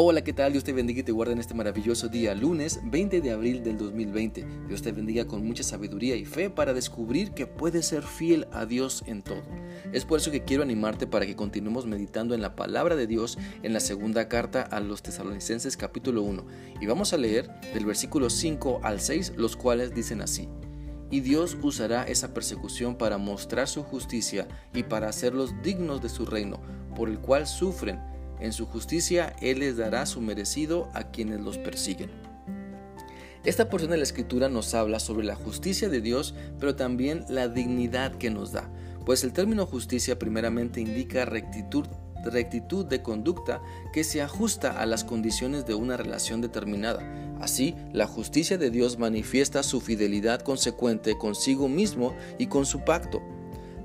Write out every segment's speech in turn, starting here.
Hola, ¿qué tal? Dios te bendiga y te guarde en este maravilloso día, lunes 20 de abril del 2020. Dios te bendiga con mucha sabiduría y fe para descubrir que puedes ser fiel a Dios en todo. Es por eso que quiero animarte para que continuemos meditando en la palabra de Dios en la segunda carta a los tesalonicenses capítulo 1. Y vamos a leer del versículo 5 al 6, los cuales dicen así. Y Dios usará esa persecución para mostrar su justicia y para hacerlos dignos de su reino, por el cual sufren en su justicia Él les dará su merecido a quienes los persiguen. Esta porción de la escritura nos habla sobre la justicia de Dios, pero también la dignidad que nos da, pues el término justicia primeramente indica rectitud, de conducta que se ajusta a las condiciones de una relación determinada. Así, la justicia de Dios manifiesta su fidelidad consecuente consigo mismo y con su pacto.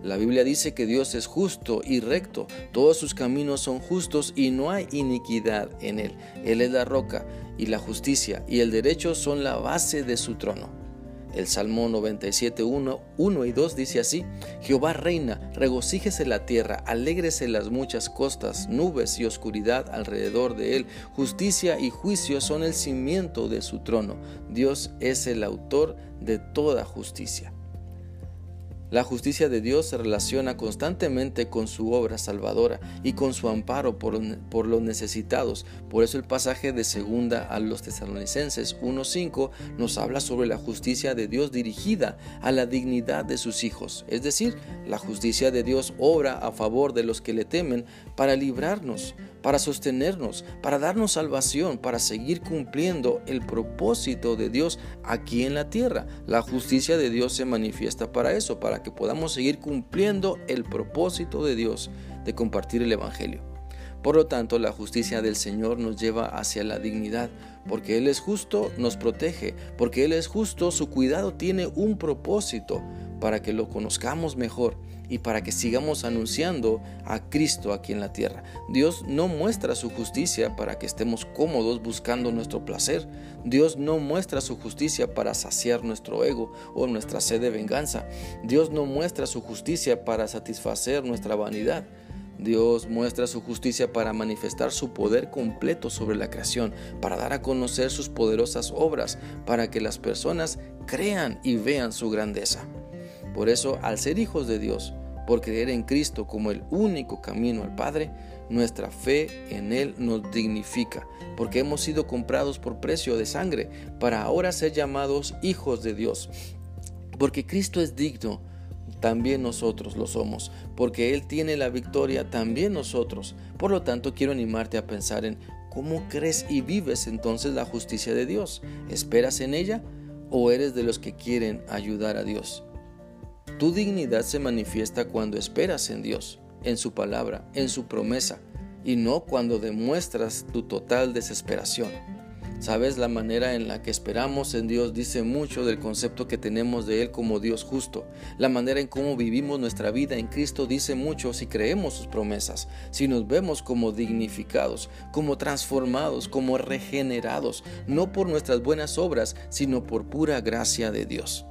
La Biblia dice que Dios es justo y recto, todos sus caminos son justos y no hay iniquidad en él. Él es la roca y la justicia y el derecho son la base de su trono. El Salmo 97, 1, y 2 dice así, Jehová reina, regocíjese la tierra, alégrese las muchas costas, nubes y oscuridad alrededor de él, justicia y juicio son el cimiento de su trono, Dios es el autor de toda justicia. La justicia de Dios se relaciona constantemente con su obra salvadora y con su amparo por, los necesitados. Por eso el pasaje de segunda a los tesalonicenses 1.5 nos habla sobre la justicia de Dios dirigida a la dignidad de sus hijos. Es decir, la justicia de Dios obra a favor de los que le temen para librarnos, para sostenernos, para darnos salvación, para seguir cumpliendo el propósito de Dios aquí en la tierra. La justicia de Dios se manifiesta para eso, que podamos seguir cumpliendo el propósito de Dios de compartir el Evangelio. Por lo tanto, la justicia del Señor nos lleva hacia la dignidad, porque Él es justo, nos protege, porque Él es justo, su cuidado tiene un propósito para que lo conozcamos mejor y para que sigamos anunciando a Cristo aquí en la tierra. Dios no muestra su justicia para que estemos cómodos buscando nuestro placer. Dios no muestra su justicia para saciar nuestro ego o nuestra sed de venganza. Dios no muestra su justicia para satisfacer nuestra vanidad. Dios muestra su justicia para manifestar su poder completo sobre la creación, para dar a conocer sus poderosas obras, para que las personas crean y vean su grandeza. Por eso, al ser hijos de Dios, por creer en Cristo como el único camino al Padre, nuestra fe en Él nos dignifica, porque hemos sido comprados por precio de sangre, para ahora ser llamados hijos de Dios. Porque Cristo es digno, también nosotros lo somos, porque Él tiene la victoria, también nosotros. Por lo tanto, quiero animarte a pensar en cómo crees y vives entonces la justicia de Dios. ¿Esperas en ella o eres de los que quieren ayudar a Dios? Tu dignidad se manifiesta cuando esperas en Dios, en su palabra, en su promesa, y no cuando demuestras tu total desesperación. Sabes, la manera en la que esperamos en Dios dice mucho del concepto que tenemos de Él como Dios justo. La manera en cómo vivimos nuestra vida en Cristo dice mucho si creemos sus promesas, si nos vemos como dignificados, como transformados, como regenerados, no por nuestras buenas obras, sino por pura gracia de Dios.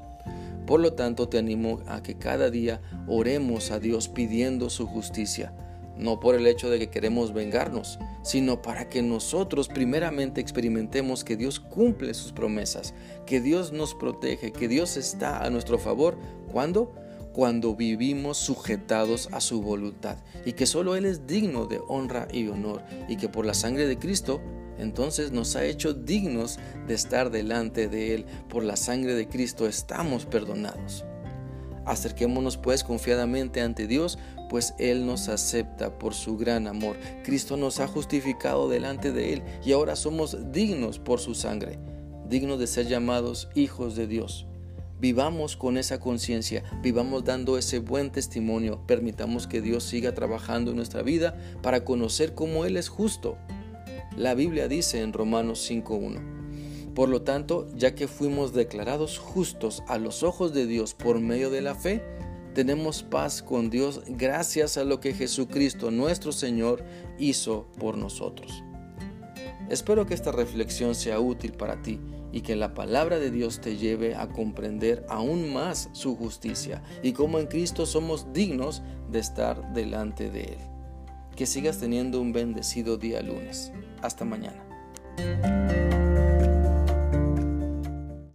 Por lo tanto, te animo a que cada día oremos a Dios pidiendo su justicia, no por el hecho de que queremos vengarnos, sino para que nosotros primeramente experimentemos que Dios cumple sus promesas, que Dios nos protege, que Dios está a nuestro favor. ¿Cuándo? Cuando vivimos sujetados a su voluntad y que solo Él es digno de honra y honor y que por la sangre de Cristo entonces nos ha hecho dignos de estar delante de Él. Por la sangre de Cristo estamos perdonados. Acerquémonos pues confiadamente ante Dios, pues Él nos acepta por su gran amor. Cristo nos ha justificado delante de Él y ahora somos dignos por su sangre, dignos de ser llamados hijos de Dios. Vivamos con esa conciencia, vivamos dando ese buen testimonio, permitamos que Dios siga trabajando en nuestra vida para conocer cómo Él es justo la Biblia dice en Romanos 5.1, por lo tanto, ya que fuimos declarados justos a los ojos de Dios por medio de la fe, tenemos paz con Dios gracias a lo que Jesucristo nuestro Señor hizo por nosotros. Espero que esta reflexión sea útil para ti y que la palabra de Dios te lleve a comprender aún más su justicia y cómo en Cristo somos dignos de estar delante de Él. Que sigas teniendo un bendecido día lunes. Hasta mañana.